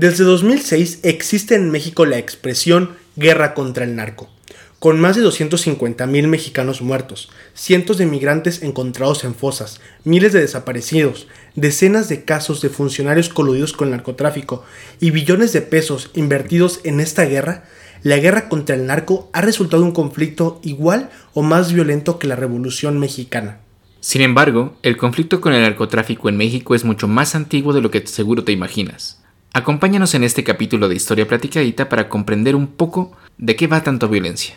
Desde 2006 existe en México la expresión guerra contra el narco, con más de 250.000 mexicanos muertos, cientos de migrantes encontrados en fosas, miles de desaparecidos, decenas de casos de funcionarios coludidos con el narcotráfico y billones de pesos invertidos en esta guerra, la guerra contra el narco ha resultado un conflicto igual o más violento que la Revolución Mexicana. Sin embargo, el conflicto con el narcotráfico en México es mucho más antiguo de lo que seguro te imaginas. Acompáñanos en este capítulo de Historia Platicadita para comprender un poco de qué va tanto violencia.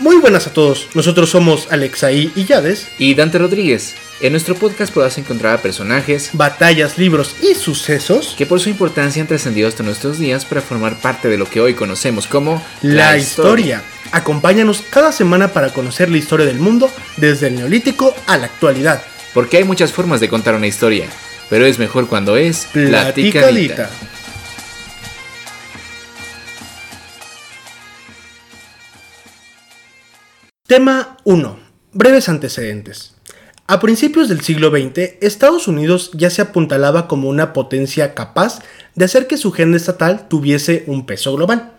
Muy buenas a todos, nosotros somos Alexaí y Yades. Y Dante Rodríguez. En nuestro podcast podrás encontrar a personajes, batallas, libros y sucesos que por su importancia han trascendido hasta nuestros días para formar parte de lo que hoy conocemos como la, historia. Acompáñanos cada semana para conocer la historia del mundo desde el neolítico a la actualidad. Porque hay muchas formas de contar una historia, pero es mejor cuando es platicadita. Tema 1. Breves antecedentes. A principios del siglo XX, Estados Unidos ya se apuntalaba como una potencia capaz de hacer que su agenda estatal tuviese un peso global.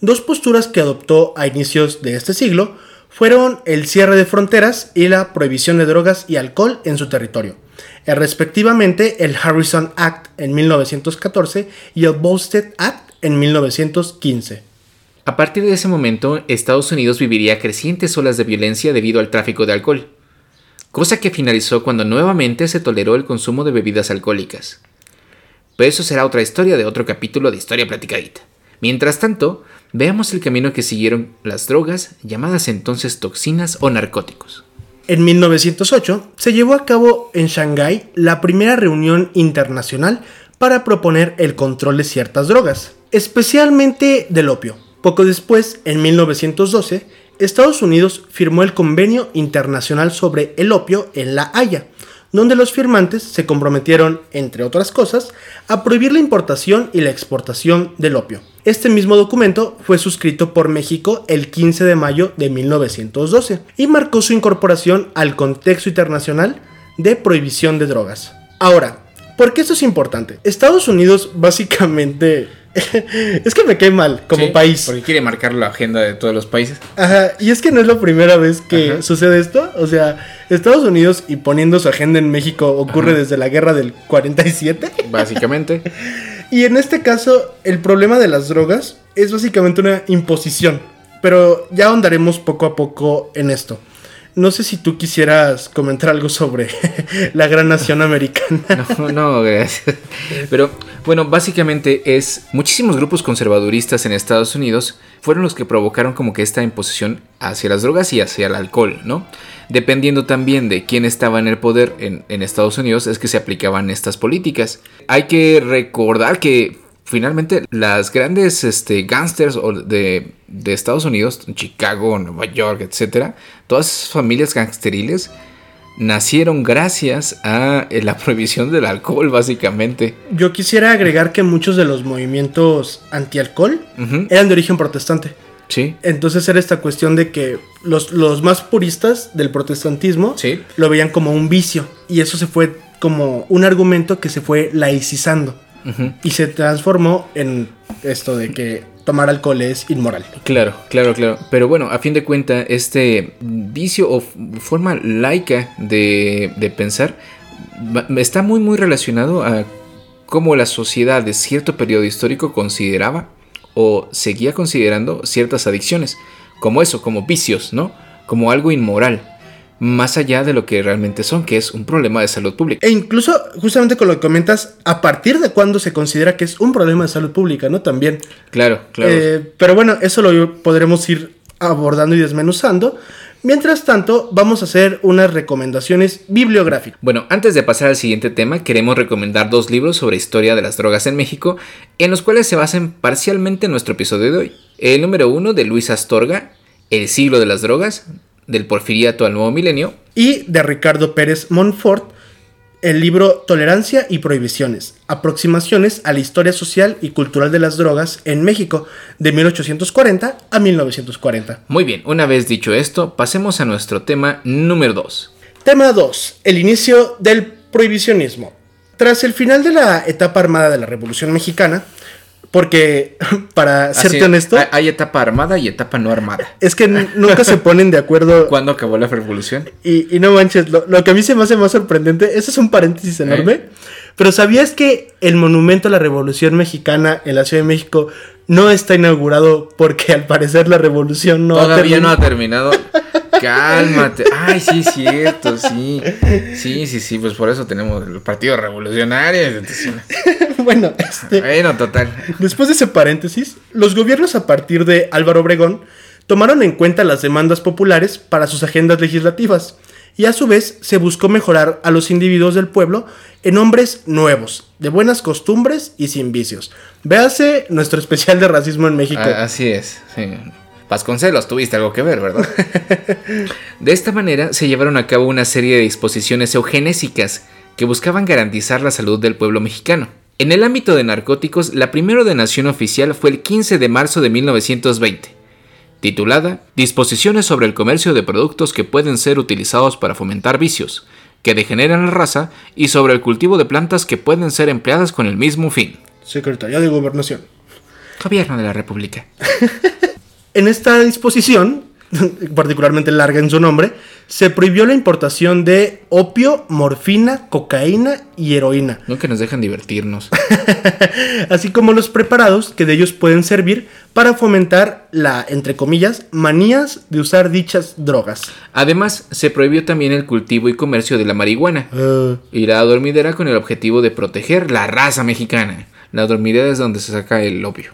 Dos posturas que adoptó a inicios de este siglo fueron el cierre de fronteras y la prohibición de drogas y alcohol en su territorio, eh, respectivamente el Harrison Act en 1914 y el Volstead Act en 1915. A partir de ese momento, Estados Unidos viviría crecientes olas de violencia debido al tráfico de alcohol, cosa que finalizó cuando nuevamente se toleró el consumo de bebidas alcohólicas. Pero eso será otra historia de otro capítulo de Historia Platicadita. Mientras tanto, veamos el camino que siguieron las drogas, llamadas entonces toxinas o narcóticos. En 1908 se llevó a cabo en Shanghái la primera reunión internacional para proponer el control de ciertas drogas, especialmente del opio. Poco después, en 1912, Estados Unidos firmó el Convenio Internacional sobre el Opio en La Haya, donde los firmantes se comprometieron, entre otras cosas, a prohibir la importación y la exportación del opio. Este mismo documento fue suscrito por México el 15 de mayo de 1912 y marcó su incorporación al contexto internacional de prohibición de drogas. Ahora, ¿por qué esto es importante? Estados Unidos básicamente es que me cae mal como país. Porque quiere marcar la agenda de todos los países. Ajá, y es que no es la primera vez que sucede esto. O sea, Estados Unidos y poniendo su agenda en México ocurre desde la guerra del 47. Básicamente. y en este caso, el problema de las drogas es básicamente una imposición. Pero ya ahondaremos poco a poco en esto. No sé si tú quisieras comentar algo sobre la gran nación americana. No, no, gracias. Pero bueno, básicamente es muchísimos grupos conservaduristas en Estados Unidos fueron los que provocaron como que esta imposición hacia las drogas y hacia el alcohol, ¿no? Dependiendo también de quién estaba en el poder en, en Estados Unidos es que se aplicaban estas políticas. Hay que recordar que finalmente las grandes este, gangsters de, de, Estados Unidos, Chicago, Nueva York, etcétera, todas esas familias gangsteriles nacieron gracias a eh, la prohibición del alcohol, básicamente. Yo quisiera agregar que muchos de los movimientos antialcohol eran de origen protestante. Sí. Entonces era esta cuestión de que los, los más puristas del protestantismo sí. lo veían como un vicio. Y eso se fue como un argumento que se fue laicizando. Y se transformó en esto de que tomar alcohol es inmoral. Claro, claro, claro. Pero bueno, a fin de cuentas, este vicio o forma laica de, de pensar está muy, muy relacionado a cómo la sociedad de cierto periodo histórico consideraba o seguía considerando ciertas adicciones, como eso, como vicios, ¿no? Como algo inmoral más allá de lo que realmente son, que es un problema de salud pública. E incluso, justamente con lo que comentas, a partir de cuándo se considera que es un problema de salud pública, ¿no? También. Claro, claro. Eh, pero bueno, eso lo podremos ir abordando y desmenuzando. Mientras tanto, vamos a hacer unas recomendaciones bibliográficas. Bueno, antes de pasar al siguiente tema, queremos recomendar dos libros sobre historia de las drogas en México, en los cuales se basan parcialmente en nuestro episodio de hoy. El número uno de Luis Astorga, El siglo de las drogas, del Porfiriato al Nuevo Milenio. Y de Ricardo Pérez Montfort, el libro Tolerancia y Prohibiciones, aproximaciones a la historia social y cultural de las drogas en México de 1840 a 1940. Muy bien, una vez dicho esto, pasemos a nuestro tema número 2. Tema 2. El inicio del prohibicionismo. Tras el final de la etapa armada de la Revolución Mexicana, porque, para serte honesto. Hay etapa armada y etapa no armada. Es que nunca se ponen de acuerdo. ¿Cuándo acabó la revolución? Y, no manches, lo, que a mí se me hace más sorprendente, eso es un paréntesis enorme. ¿Eh? Pero ¿sabías que el monumento a la revolución mexicana en la Ciudad de México no está inaugurado porque al parecer la revolución no Todavía no ha terminado. Cálmate. Ay, sí, cierto, sí. Sí, sí, sí, pues por eso tenemos el Partido Revolucionario. bueno, este, bueno, total. Después de ese paréntesis, los gobiernos a partir de Álvaro Obregón tomaron en cuenta las demandas populares para sus agendas legislativas y a su vez se buscó mejorar a los individuos del pueblo en hombres nuevos, de buenas costumbres y sin vicios. Véase nuestro especial de racismo en México. Ah, así es, sí. Vasconcelos, tuviste algo que ver, ¿verdad? de esta manera se llevaron a cabo una serie de disposiciones eugenésicas que buscaban garantizar la salud del pueblo mexicano. En el ámbito de narcóticos, la primera ordenación oficial fue el 15 de marzo de 1920, titulada Disposiciones sobre el comercio de productos que pueden ser utilizados para fomentar vicios, que degeneran la raza, y sobre el cultivo de plantas que pueden ser empleadas con el mismo fin. Secretaría de Gobernación. Gobierno de la República. En esta disposición, particularmente larga en su nombre, se prohibió la importación de opio, morfina, cocaína y heroína. No que nos dejan divertirnos. Así como los preparados que de ellos pueden servir para fomentar la, entre comillas, manías de usar dichas drogas. Además, se prohibió también el cultivo y comercio de la marihuana uh. y la dormidera con el objetivo de proteger la raza mexicana. La dormidera es donde se saca el opio.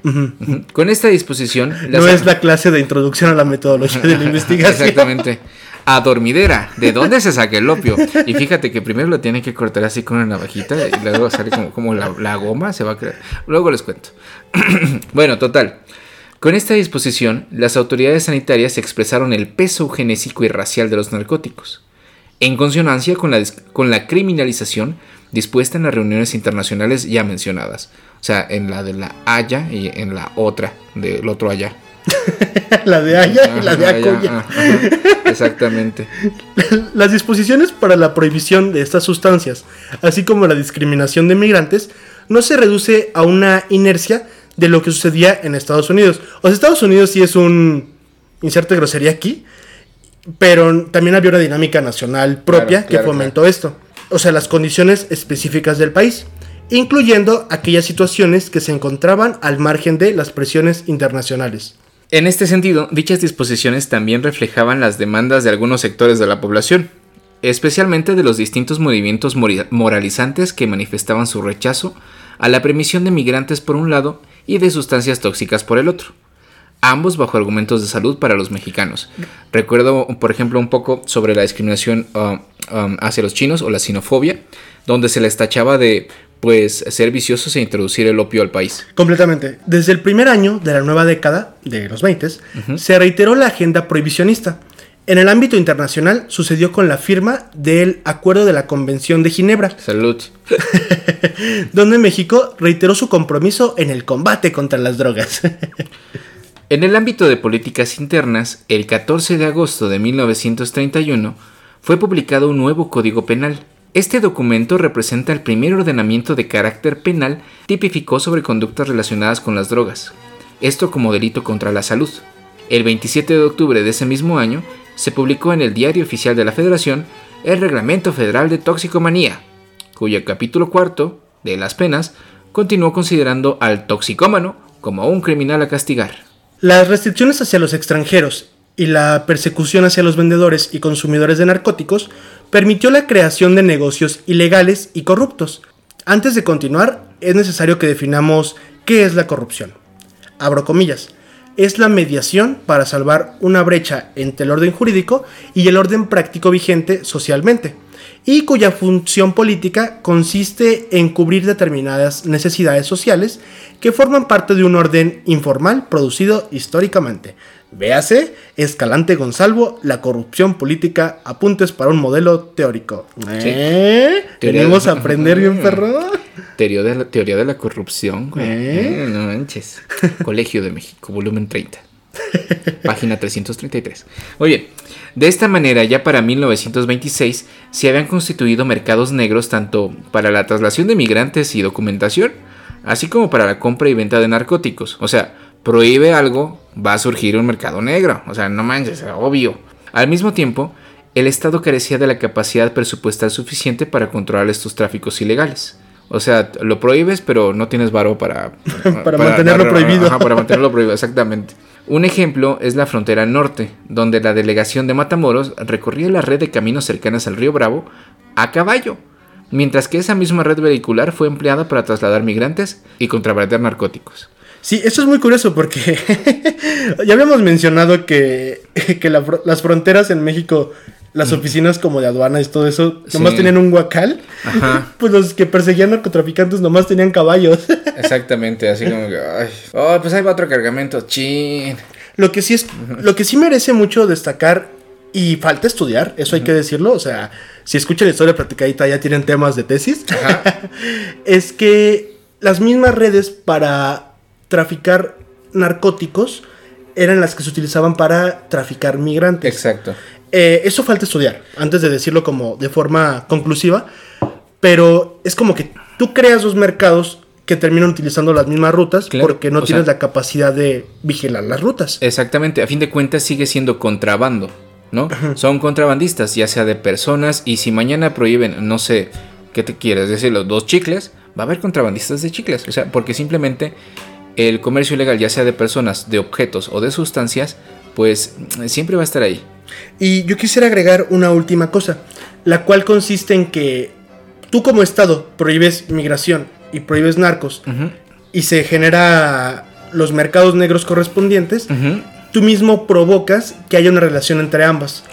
Con esta disposición... No es la clase de introducción a la metodología de la investigación. Exactamente. A dormidera. ¿De dónde se saca el opio? Y fíjate que primero lo tiene que cortar así con una navajita y luego sale como, la, la, goma, se va a crear. Luego les cuento. bueno, total. Con esta disposición, las autoridades sanitarias expresaron el peso genésico y racial de los narcóticos, en consonancia con la, con la criminalización dispuesta en las reuniones internacionales ya mencionadas. O sea, en la de la Haya y en la otra, del otro allá. la de Haya y la de Acoya. Exactamente. Las disposiciones para la prohibición de estas sustancias, así como la discriminación de migrantes, no se reduce a una inercia de lo que sucedía en Estados Unidos. O sea, Estados Unidos sí es un inserte grosería aquí, pero también había una dinámica nacional propia que fomentó esto o sea, las condiciones específicas del país, incluyendo aquellas situaciones que se encontraban al margen de las presiones internacionales. En este sentido, dichas disposiciones también reflejaban las demandas de algunos sectores de la población, especialmente de los distintos movimientos moralizantes que manifestaban su rechazo a la permisión de migrantes por un lado y de sustancias tóxicas por el otro ambos bajo argumentos de salud para los mexicanos. Recuerdo, por ejemplo, un poco sobre la discriminación uh, um, hacia los chinos o la sinofobia, donde se les tachaba de pues ser viciosos e introducir el opio al país. Completamente. Desde el primer año de la nueva década, de los 20, se reiteró la agenda prohibicionista. En el ámbito internacional sucedió con la firma del Acuerdo de la Convención de Ginebra. Salud. donde México reiteró su compromiso en el combate contra las drogas. En el ámbito de políticas internas, el 14 de agosto de 1931 fue publicado un nuevo Código Penal. Este documento representa el primer ordenamiento de carácter penal tipificó sobre conductas relacionadas con las drogas, esto como delito contra la salud. El 27 de octubre de ese mismo año se publicó en el Diario Oficial de la Federación el Reglamento Federal de Toxicomanía, cuyo capítulo cuarto de las penas continuó considerando al toxicómano como un criminal a castigar. Las restricciones hacia los extranjeros y la persecución hacia los vendedores y consumidores de narcóticos permitió la creación de negocios ilegales y corruptos. Antes de continuar, es necesario que definamos qué es la corrupción. Abro comillas. es la mediación para salvar una brecha entre el orden jurídico y el orden práctico vigente socialmente, y cuya función política consiste en cubrir determinadas necesidades sociales que forman parte de un orden informal producido históricamente. Véase, Escalante Gonzalvo, la corrupción política, apuntes para un modelo teórico. ¿Eh? ¿Tenemos a aprender bien, perro? Teoría de la, teoría de la corrupción, güey. ¿Eh? No manches. Colegio de México, volumen 30. Página 333. Oye, de esta manera, ya para 1926 se habían constituido mercados negros tanto para la traslación de migrantes y documentación, así como para la compra y venta de narcóticos. O sea, prohíbe algo, va a surgir un mercado negro. O sea, no manches, obvio. Al mismo tiempo, el Estado carecía de la capacidad presupuestal suficiente para controlar estos tráficos ilegales. O sea, lo prohíbes, pero no tienes varo para, para, mantenerlo prohibido. para mantenerlo prohibido, exactamente. Un ejemplo es la frontera norte, donde la delegación de Matamoros recorría la red de caminos cercanas al río Bravo a caballo, mientras que esa misma red vehicular fue empleada para trasladar migrantes y contrabandear narcóticos. Sí, eso es muy curioso porque ya habíamos mencionado que, las fronteras en México, las oficinas como de aduanas y todo eso, nomás tenían un guacal. Pues los que perseguían narcotraficantes nomás tenían caballos. Exactamente, así como que, ay, oh, pues ahí va otro cargamento, chin. Lo que sí es, lo que sí merece mucho destacar y falta estudiar, eso hay que decirlo, o sea, si escuchan la historia platicadita ya tienen temas de tesis, es que las mismas redes para traficar narcóticos eran las que se utilizaban para traficar migrantes. Exacto. Eh, eso falta estudiar, antes de decirlo como de forma conclusiva, pero es como que tú creas dos mercados que terminan utilizando las mismas rutas porque no tienes la capacidad de vigilar las rutas. Exactamente, a fin de cuentas sigue siendo contrabando, ¿no? Son contrabandistas, ya sea de personas, y si mañana prohíben, no sé, ¿qué te quieres decir? Los dos chicles, va a haber contrabandistas de chicles, o sea, porque simplemente el comercio ilegal, ya sea de personas, de objetos o de sustancias, pues siempre va a estar ahí. Y yo quisiera agregar una última cosa, la cual consiste en que tú como Estado prohíbes migración y prohíbes narcos y se genera los mercados negros correspondientes, tú mismo provocas que haya una relación entre ambas.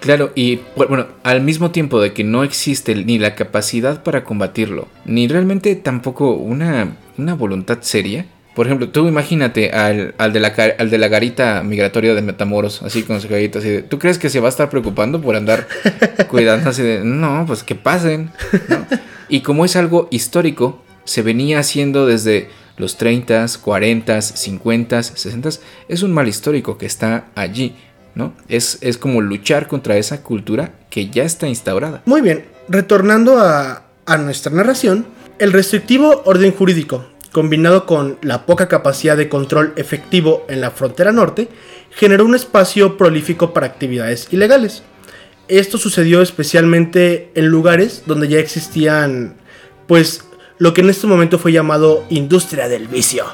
Claro, y bueno, al mismo tiempo de que no existe ni la capacidad para combatirlo, ni realmente tampoco una, una voluntad seria, por ejemplo, tú imagínate al, de, la, al de la garita migratoria de Metamoros, así con su garita, así de, ¿tú crees que se va a estar preocupando por andar cuidando así de, no, pues que pasen? Y como es algo histórico, se venía haciendo desde los 30, 40, 50, 60, es un mal histórico que está allí, ¿no? Es, es como luchar contra esa cultura que ya está instaurada. Muy bien, retornando a, a nuestra narración, el restrictivo orden jurídico combinado con la poca capacidad de control efectivo en la frontera norte, generó un espacio prolífico para actividades ilegales. Esto sucedió especialmente en lugares donde ya existían, pues, lo que en este momento fue llamado industria del vicio,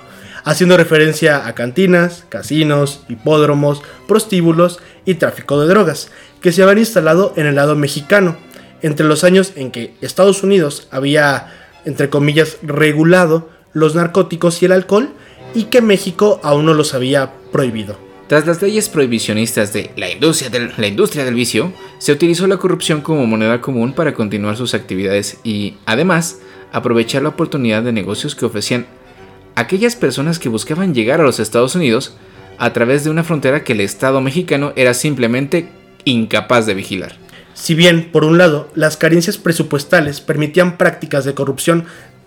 haciendo referencia a cantinas, casinos, hipódromos, prostíbulos y tráfico de drogas, que se habían instalado en el lado mexicano, entre los años en que Estados Unidos había, entre comillas, regulado los narcóticos y el alcohol y que México aún no los había prohibido. Tras las leyes prohibicionistas de la industria, del, la industria del vicio, se utilizó la corrupción como moneda común para continuar sus actividades y, además, aprovechar la oportunidad de negocios que ofrecían aquellas personas que buscaban llegar a los Estados Unidos a través de una frontera que el Estado mexicano era simplemente incapaz de vigilar. Si bien, por un lado, las carencias presupuestales permitían prácticas de corrupción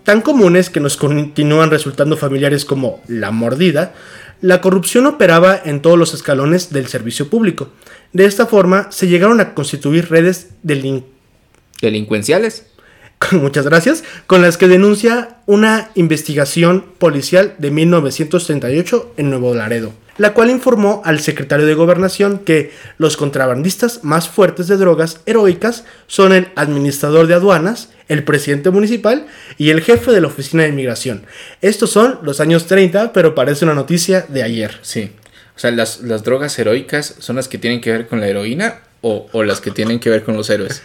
tan comunes que nos continúan resultando familiares como la mordida, la corrupción operaba en todos los escalones del servicio público. De esta forma se llegaron a constituir redes delincuenciales. Muchas gracias, con las que denuncia una investigación policial de 1938 en Nuevo Laredo la cual informó al secretario de Gobernación que los contrabandistas más fuertes de drogas heroicas son el administrador de aduanas, el presidente municipal y el jefe de la oficina de inmigración. Estos son los años 30, pero parece una noticia de ayer. Sí. O sea, las, drogas heroicas son las que tienen que ver con la heroína o, las que tienen que ver con los héroes.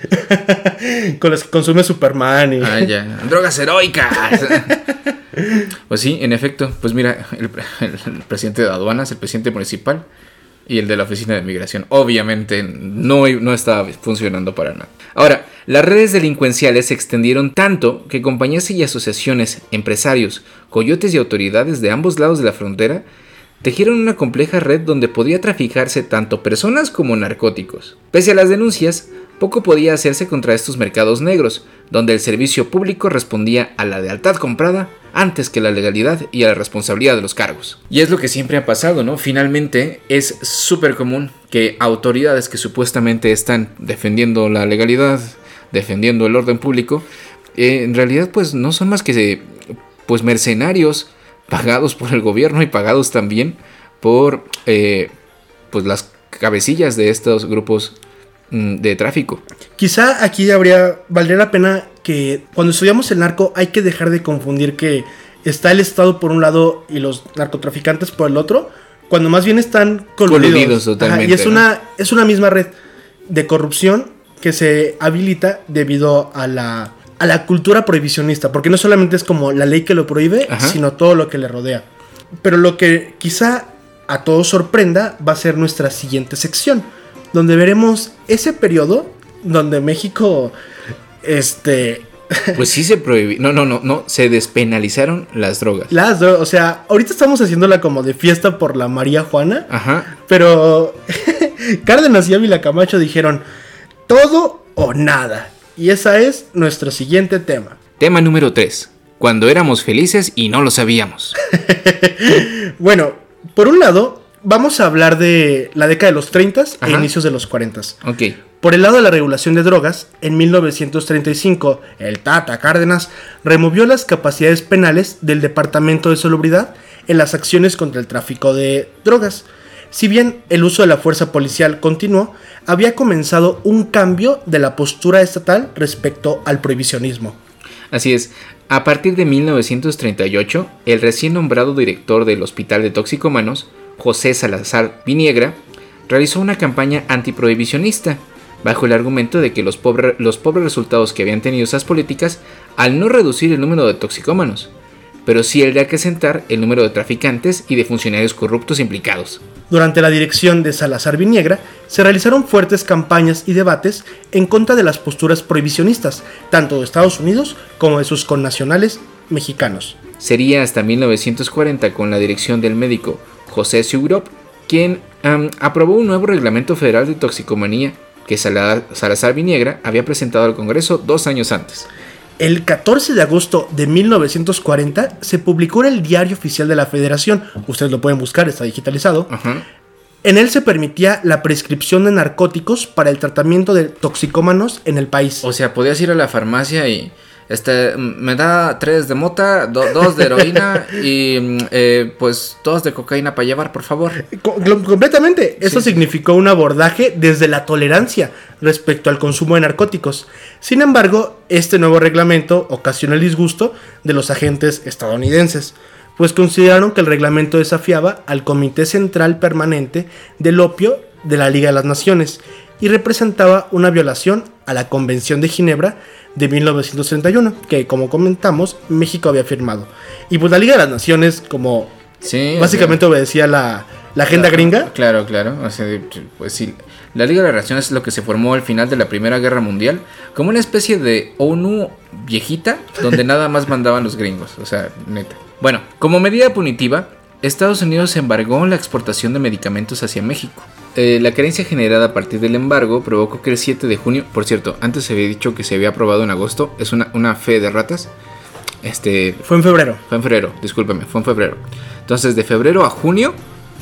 con las que consume Superman y... Ah, ya. Drogas heroicas. Pues sí, en efecto, pues mira, el, el presidente de aduanas, el presidente municipal y el de la oficina de migración, obviamente no, no estaba funcionando para nada. Ahora, las redes delincuenciales se extendieron tanto que compañías y asociaciones, empresarios, coyotes y autoridades de ambos lados de la frontera tejieron una compleja red donde podía traficarse tanto personas como narcóticos. Pese a las denuncias, poco podía hacerse contra estos mercados negros, donde el servicio público respondía a la lealtad comprada antes que la legalidad y a la responsabilidad de los cargos. Y es lo que siempre ha pasado, ¿no? Finalmente es súper común que autoridades que supuestamente están defendiendo la legalidad, defendiendo el orden público, eh, en realidad pues no son más que pues mercenarios pagados por el gobierno y pagados también por eh, pues las cabecillas de estos grupos mm, de tráfico. Quizá aquí habría, valdría la pena que cuando estudiamos el narco hay que dejar de confundir que está el Estado por un lado y los narcotraficantes por el otro, cuando más bien están coludidos. totalmente. y es, una, es una misma red de corrupción que se habilita debido a la a la cultura prohibicionista, porque no solamente es como la ley que lo prohíbe, sino todo lo que le rodea. Pero lo que quizá a todos sorprenda va a ser nuestra siguiente sección, donde veremos ese periodo donde México, este... Pues sí se prohibió, no, no, no, no, se despenalizaron las drogas. Las drogas, o sea, ahorita estamos haciéndola como de fiesta por la María Juana, Ajá. pero Cárdenas y Ávila Camacho dijeron, todo o nada. Y esa es nuestro siguiente tema. Tema número 3. Cuando éramos felices y no lo sabíamos. bueno, por un lado, vamos a hablar de la década de los 30 e inicios de los 40. Ok. Por el lado de la regulación de drogas, en 1935, el Tata Cárdenas removió las capacidades penales del Departamento de Salubridad en las acciones contra el tráfico de drogas. Si bien el uso de la fuerza policial continuó, había comenzado un cambio de la postura estatal respecto al prohibicionismo. Así es, a partir de 1938, el recién nombrado director del Hospital de Toxicómanos, José Salazar Viniegra, realizó una campaña antiprohibicionista, bajo el argumento de que los, los pobres resultados que habían tenido esas políticas al no reducir el número de toxicómanos, pero sí el de acrecentar el número de traficantes y de funcionarios corruptos implicados. Durante la dirección de Salazar Viniegra, se realizaron fuertes campañas y debates en contra de las posturas prohibicionistas, tanto de Estados Unidos como de sus connacionales mexicanos. Sería hasta 1940 con la dirección del médico José Siurop quien aprobó un nuevo reglamento federal de toxicomanía que Salazar Viniegra había presentado al Congreso dos años antes. El 14 de agosto de 1940 se publicó en el Diario Oficial de la Federación, ustedes lo pueden buscar, está digitalizado. En él se permitía la prescripción de narcóticos para el tratamiento de toxicómanos en el país. O sea, podías ir a la farmacia y este, me da tres de mota, dos de heroína y eh, pues dos de cocaína para llevar, por favor. completamente. Eso significó un abordaje desde la tolerancia respecto al consumo de narcóticos. Sin embargo, este nuevo reglamento ocasiona el disgusto de los agentes estadounidenses, pues consideraron que el reglamento desafiaba al Comité Central Permanente del Opio de la Liga de las Naciones y representaba una violación a la Convención de Ginebra de 1931, que como comentamos, México había firmado. Y pues la Liga de las Naciones, como básicamente obedecía la, agenda gringa. Claro, claro. pues sí. La Liga de las Naciones es lo que se formó al final de la Primera Guerra Mundial, como una especie de ONU viejita, donde nada más mandaban los gringos. O sea, neta. Bueno, como medida punitiva, Estados Unidos embargó la exportación de medicamentos hacia México. Eh, la carencia generada a partir del embargo provocó que el 7 de junio, por cierto, antes se había dicho que se había aprobado en agosto, es una, una fe de ratas. Este, fue en febrero. Fue en febrero, discúlpeme, fue en febrero. Entonces, de febrero a junio,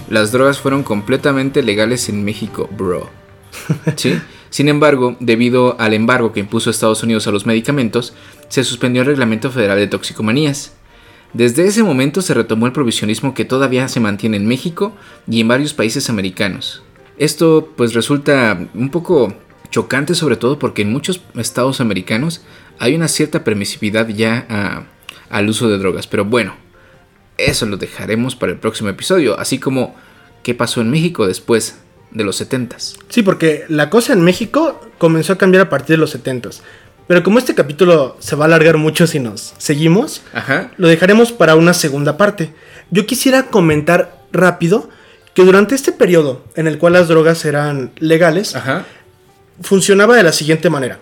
las drogas fueron completamente legales en México, bro. ¿Sí? Sin embargo, debido al embargo que impuso Estados Unidos a los medicamentos, se suspendió el Reglamento Federal de Toxicomanías. Desde ese momento se retomó el provisionismo que todavía se mantiene en México y en varios países americanos. Esto pues resulta un poco chocante sobre todo porque en muchos estados americanos hay una cierta permisividad ya al uso de drogas. Pero bueno, eso lo dejaremos para el próximo episodio, así como qué pasó en México después de los 70s. Sí, porque la cosa en México comenzó a cambiar a partir de los 70s. Pero como este capítulo se va a alargar mucho si nos seguimos, Ajá. lo dejaremos para una segunda parte. Yo quisiera comentar rápido que durante este periodo en el cual las drogas eran legales, Ajá. funcionaba de la siguiente manera.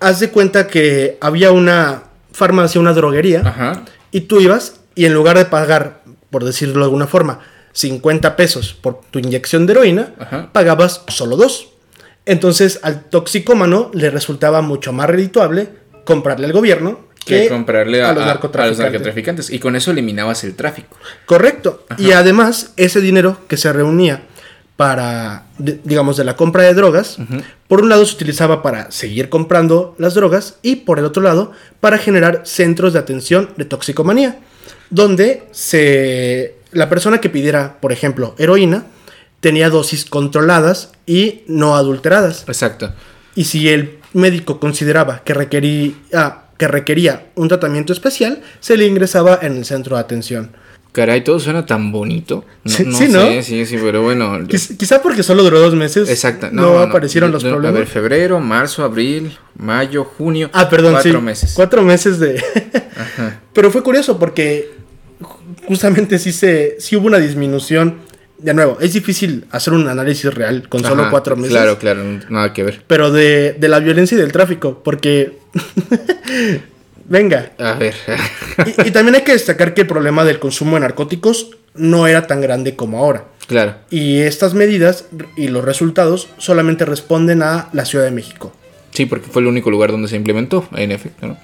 Haz de cuenta que había una farmacia, una droguería, Ajá. y tú ibas y en lugar de pagar, por decirlo de alguna forma, 50 pesos por tu inyección de heroína, Ajá. pagabas solo dos. Entonces al toxicómano le resultaba mucho más redituable comprarle al gobierno Que que comprarle a, a los a narcotraficantes. los narcotraficantes. Y con eso eliminabas el tráfico. Correcto. Y además, ese dinero que se reunía para, de- digamos, de la compra de drogas, por un lado se utilizaba para seguir comprando las drogas y por el otro lado para generar centros de atención de toxicomanía, donde se, la persona que pidiera, por ejemplo, heroína, tenía dosis controladas y no adulteradas. Exacto. Y si el médico consideraba que requería, ah, que requería un tratamiento especial, se le ingresaba en el centro de atención. Caray, todo suena tan bonito. No, Sí, no sí, ¿no? sé, sí, sí, pero bueno. Quiz- Quizá porque solo duró dos meses. Exacto. No, aparecieron los problemas. A ver, febrero, marzo, abril, mayo, junio. ah, perdón, Cuatro sí. meses. Cuatro meses de. Ajá. Pero fue curioso porque ju- justamente sí se, sí hubo una disminución. De nuevo, es difícil hacer un análisis real con solo Ajá, cuatro meses. Claro, claro, nada que ver. Pero de, de la violencia y del tráfico, porque. Venga. A ver. Y, y también hay que destacar que el problema del consumo de narcóticos no era tan grande como ahora. claro. Y estas medidas y los resultados solamente responden a la Ciudad de México. Sí, porque fue el único lugar donde se implementó, en efecto, ¿no?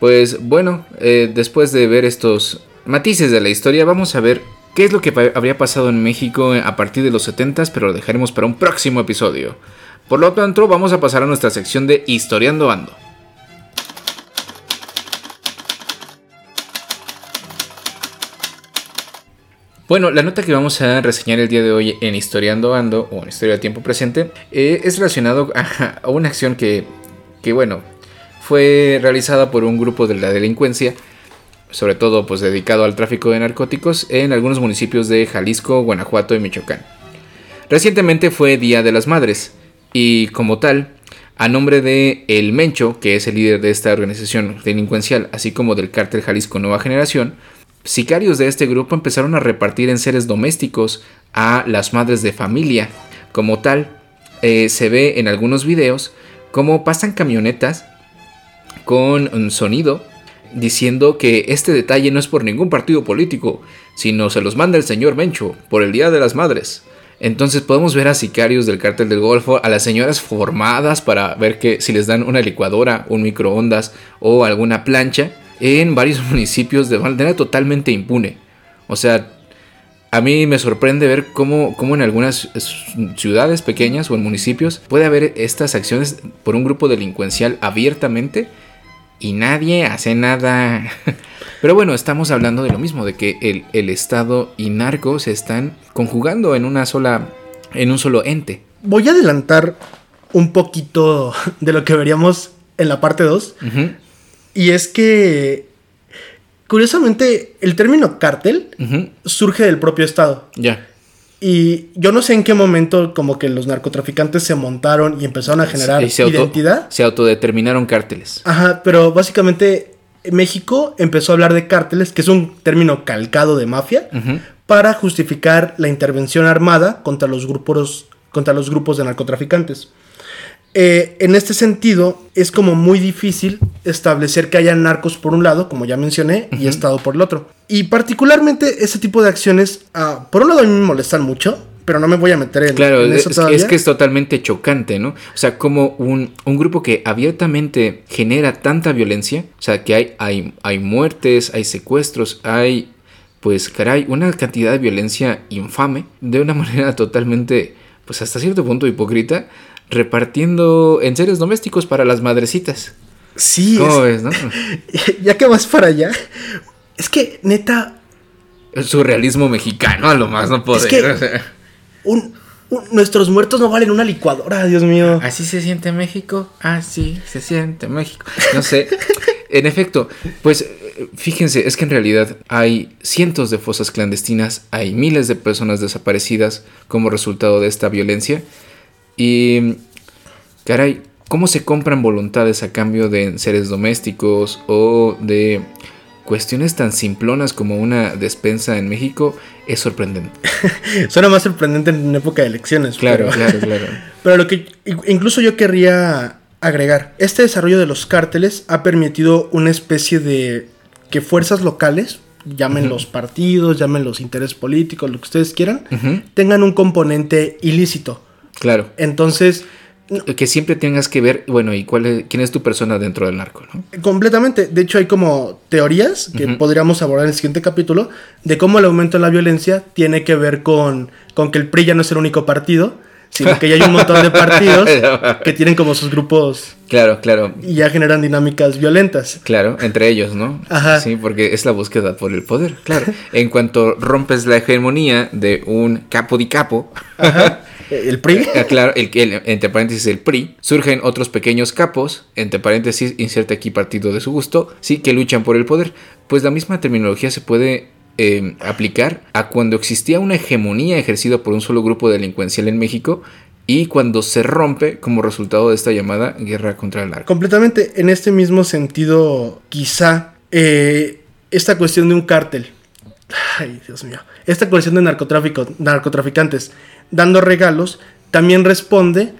Pues bueno, eh, después de ver estos matices de la historia, vamos a ver qué es lo que habría pasado en México a partir de los 70 pero lo dejaremos para un próximo episodio. Por lo tanto, vamos a pasar a nuestra sección de Historiando Ando. Bueno, la nota que vamos a reseñar el día de hoy en Historiando Ando, o en Historia de Tiempo Presente, eh, es relacionado a, a una acción que, que, bueno, fue realizada por un grupo de la delincuencia, sobre todo pues dedicado al tráfico de narcóticos, en algunos municipios de Jalisco, Guanajuato y Michoacán. Recientemente fue Día de las Madres, y como tal, a nombre de El Mencho, que es el líder de esta organización delincuencial, así como del cártel Jalisco Nueva Generación, sicarios de este grupo empezaron a repartir en seres domésticos a las madres de familia. Como tal, eh, se ve en algunos videos cómo pasan camionetas con un sonido diciendo que este detalle no es por ningún partido político, sino se los manda el señor Mencho por el Día de las Madres. Entonces podemos ver a sicarios del cártel del Golfo, a las señoras formadas para ver que si les dan una licuadora, un microondas o alguna plancha en varios municipios de manera totalmente impune. O sea, a mí me sorprende ver cómo, cómo en algunas ciudades pequeñas o en municipios puede haber estas acciones por un grupo delincuencial abiertamente y nadie hace nada. Pero bueno, estamos hablando de lo mismo, de que el, el Estado y narco se están conjugando en una sola, en un solo ente. Voy a adelantar un poquito de lo que veríamos en la parte 2. Ujú, Y es que, curiosamente, el término cártel surge del propio Estado. Ya. Y yo no sé en qué momento como que los narcotraficantes se montaron y empezaron a generar Y se auto- identidad. Se autodeterminaron cárteles. Ajá, pero básicamente México empezó a hablar de cárteles, que es un término calcado de mafia, para justificar la intervención armada contra los grupos, contra los grupos de narcotraficantes. Eh, en este sentido, es como muy difícil establecer que haya narcos por un lado, como ya mencioné, y Estado por el otro. Y particularmente ese tipo de acciones, ah, por un lado a mí me molestan mucho, pero no me voy a meter en, Claro, en es, eso es- todavía. es que es totalmente chocante, ¿no? O sea, como un, un grupo que abiertamente genera tanta violencia, o sea, que hay, hay, hay muertes, hay secuestros, hay, pues, caray, una cantidad de violencia infame, de una manera totalmente, pues, hasta cierto punto hipócrita, repartiendo en seres domésticos para las madrecitas. Sí, ¿Cómo es- ves, no? ya que vas para allá, es que neta, El surrealismo mexicano, a lo más no poder. que- o sea. un- un- nuestros muertos no valen una licuadora, Dios mío. Así se siente México, así se siente México. No sé, en efecto, pues fíjense, es que en realidad hay cientos de fosas clandestinas, hay miles de personas desaparecidas como resultado de esta violencia. Y, caray, cómo se compran voluntades a cambio de seres domésticos o de cuestiones tan simplonas como una despensa en México es sorprendente. Suena más sorprendente en época de elecciones. Claro, claro, claro. Pero lo que incluso yo querría agregar, este desarrollo de los cárteles ha permitido una especie de que fuerzas locales, llamen los partidos, llamen los intereses políticos, lo que ustedes quieran, tengan un componente ilícito. Claro. Entonces, que siempre tengas que ver, bueno, y cuál es, quién es tu persona dentro del narco, ¿no? Completamente. De hecho, hay como teorías que podríamos abordar en el siguiente capítulo de cómo el aumento de la violencia tiene que ver con, con que el PRI ya no es el único partido, sino que ya hay un montón de partidos que tienen como sus grupos. Claro, claro. Y ya generan dinámicas violentas. Claro, entre ellos, ¿no? Ajá. Sí, porque es la búsqueda por el poder. Claro. en cuanto rompes la hegemonía de un capo di capo. Ajá. El PRI. Eh, claro, el, el, entre paréntesis el PRI. Surgen otros pequeños capos, entre paréntesis, inserta aquí partido de su gusto, sí, que luchan por el poder. Pues la misma terminología se puede eh, aplicar a cuando existía una hegemonía ejercida por un solo grupo delincuencial en México y cuando se rompe como resultado de esta llamada guerra contra el narco. Completamente en este mismo sentido, quizá eh, esta cuestión de un cártel, ay Dios mío, esta cuestión de narcotráfico, narcotraficantes dando regalos, también responde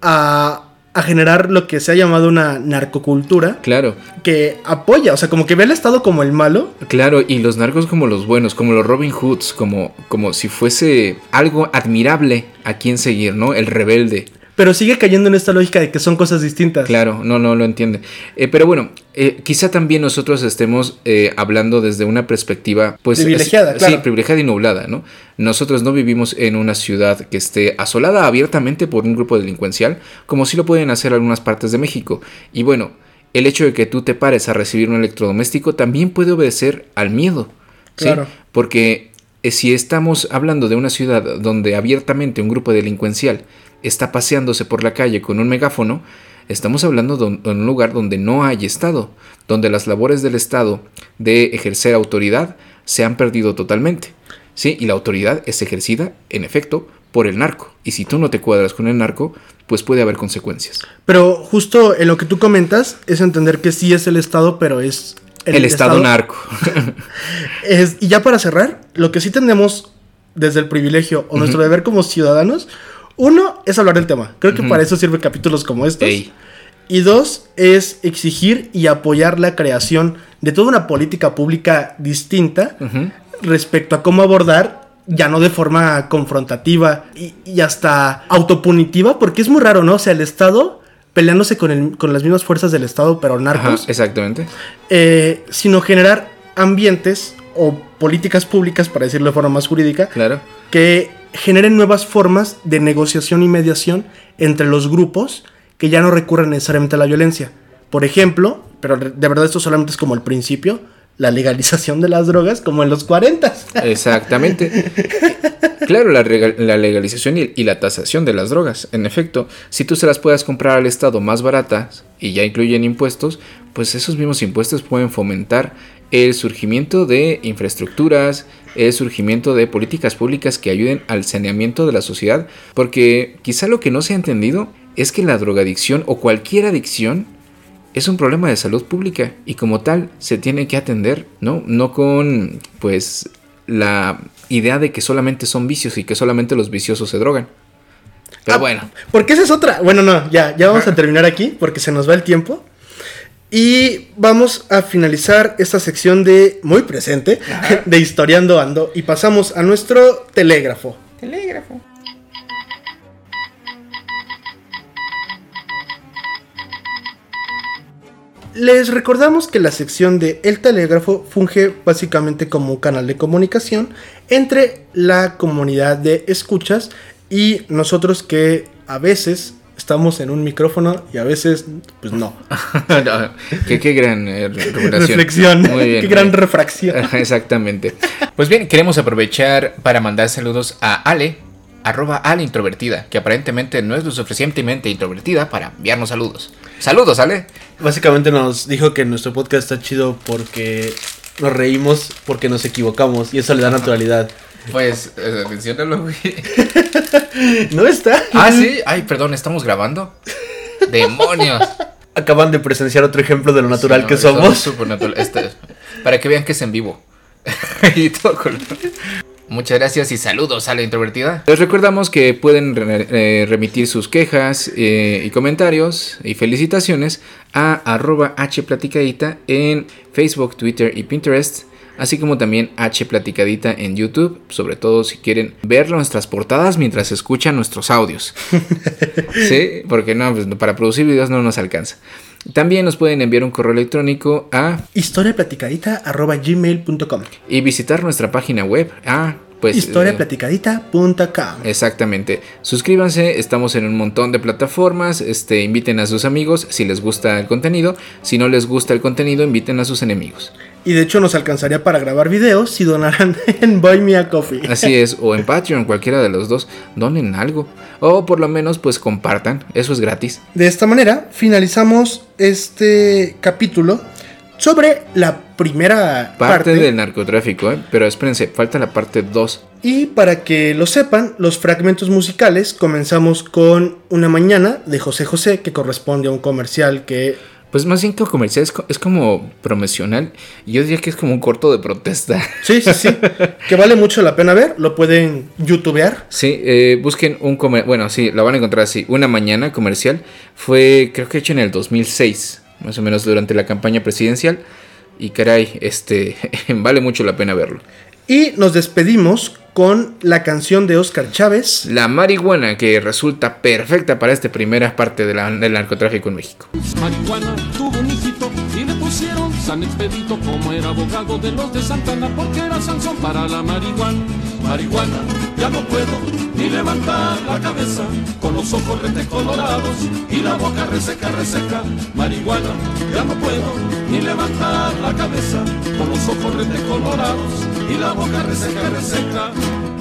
a, a, generar lo que se ha llamado una narcocultura. Claro. Que apoya, o sea, como que ve al Estado como el malo. Claro, y los narcos como los buenos, como los Robin Hoods, como, como si fuese algo admirable a quien seguir, ¿no? El rebelde pero sigue cayendo en esta lógica de que son cosas distintas. Claro, no, no lo entiende. Eh, pero bueno, eh, quizá también nosotros estemos eh, hablando desde una perspectiva, pues... Privilegiada, Sí, privilegiada y nublada, ¿no? Nosotros no vivimos en una ciudad que esté asolada abiertamente por un grupo delincuencial, como sí lo pueden hacer algunas partes de México. Y bueno, el hecho de que tú te pares a recibir un electrodoméstico también puede obedecer al miedo. ¿sí? Claro. Porque si estamos hablando de una ciudad donde abiertamente un grupo delincuencial está paseándose por la calle con un megáfono, estamos hablando de un lugar donde no hay Estado, donde las labores del Estado de ejercer autoridad se han perdido totalmente. Sí, y la autoridad es ejercida, en efecto, por el narco. Y si tú no te cuadras con el narco, pues puede haber consecuencias. Pero justo en lo que tú comentas es entender que sí es el Estado, pero es el, estado, narco. es, y ya para cerrar, lo que sí tenemos desde el privilegio o nuestro deber como ciudadanos uno es hablar del tema. Creo que para eso sirven capítulos como estos. Y dos es exigir y apoyar la creación de toda una política pública distinta respecto a cómo abordar, ya no de forma confrontativa y, hasta autopunitiva, porque es muy raro, ¿no? O sea, el Estado peleándose con, con las mismas fuerzas del Estado, pero narcos. exactamente. Eh, sino generar ambientes o políticas públicas, para decirlo de forma más jurídica, claro. que generen nuevas formas de negociación y mediación entre los grupos que ya no recurren necesariamente a la violencia. Por ejemplo, pero de verdad esto solamente es como el principio, la legalización de las drogas como en los 40. Exactamente. Claro, la, legalización y, y, la tasación de las drogas. En efecto, si tú se las puedas comprar al Estado más baratas y ya incluyen impuestos, pues esos mismos impuestos pueden fomentar el surgimiento de infraestructuras, el surgimiento de políticas públicas que ayuden al saneamiento de la sociedad, porque quizá lo que no se ha entendido es que la drogadicción o cualquier adicción es un problema de salud pública y como tal se tiene que atender, ¿no? No con pues la idea de que solamente son vicios y que solamente los viciosos se drogan. Pero ah, bueno. Porque esa es otra. Bueno, no, ya, ya vamos a terminar aquí porque se nos va el tiempo. Y vamos a finalizar esta sección de muy presente, de Historiando Ando, y pasamos a nuestro telégrafo. Telégrafo. Les recordamos que la sección de El Telégrafo funge básicamente como un canal de comunicación entre la comunidad de escuchas y nosotros que a veces estamos en un micrófono y a veces, pues no. qué, gran eh, reflexión. qué gran refracción. Exactamente. Pues bien, queremos aprovechar para mandar saludos a Ale, arroba Ale Introvertida, que aparentemente no es lo suficientemente introvertida para enviarnos saludos. Saludos, Ale. Básicamente nos dijo que nuestro podcast está chido porque nos reímos porque nos equivocamos y eso le da naturalidad. Pues, eh, menciónalo, güey. no está. Ah, sí. Ay, perdón, ¿estamos grabando? ¡Demonios! Acaban de presenciar otro ejemplo de lo natural Sí, no, que somos. es supernatural. Este es- para que vean que es en vivo. y todo con- Muchas gracias y saludos a la introvertida. Les recordamos que pueden re- eh, remitir sus quejas eh, y comentarios y felicitaciones a arroba hplaticadita en Facebook, Twitter y Pinterest. Así como también H Platicadita en YouTube, sobre todo si quieren ver nuestras portadas mientras escuchan nuestros audios. Sí, porque no, pues, para producir videos no nos alcanza. También nos pueden enviar un correo electrónico a historiaplaticadita.gmail.com y visitar nuestra página web. Ah, pues. eh, historiaplaticadita.com Exactamente. Suscríbanse, estamos en un montón de plataformas. Este, inviten a sus amigos si les gusta el contenido. Si no les gusta el contenido, inviten a sus enemigos. Y de hecho nos alcanzaría para grabar videos si donaran en Buy Me a Coffee. Así es, o en Patreon, cualquiera de los dos, donen algo. O por lo menos, pues compartan, eso es gratis. De esta manera finalizamos este capítulo sobre la primera Parte, parte. del narcotráfico, ¿eh? pero espérense, falta la parte 2. Y para que lo sepan, los fragmentos musicales comenzamos con Una mañana de José José, que corresponde a un comercial que Pues más bien que comercial, es, co- es como promocional. Yo diría que es como un corto de protesta. Sí, sí, sí. que vale mucho la pena ver. Lo pueden youtubear. Sí, eh, busquen un comercial. Bueno, sí, lo van a encontrar así. Una mañana comercial. Fue, creo que hecho en el 2006, más o menos durante la campaña presidencial. Y caray, este, vale mucho la pena verlo. Y nos despedimos con la canción de Oscar Chávez. La marihuana que resulta perfecta para esta primera parte de la- del narcotráfico en México. Marihuana tuvo un hijito San Expedito como era abogado de los de Santana porque era Sansón para la marihuana. Marihuana, ya no puedo ni levantar la cabeza con los ojos rete colorados y la boca reseca, reseca. Marihuana, ya no puedo ni levantar la cabeza con los ojos rete colorados y la boca reseca, reseca.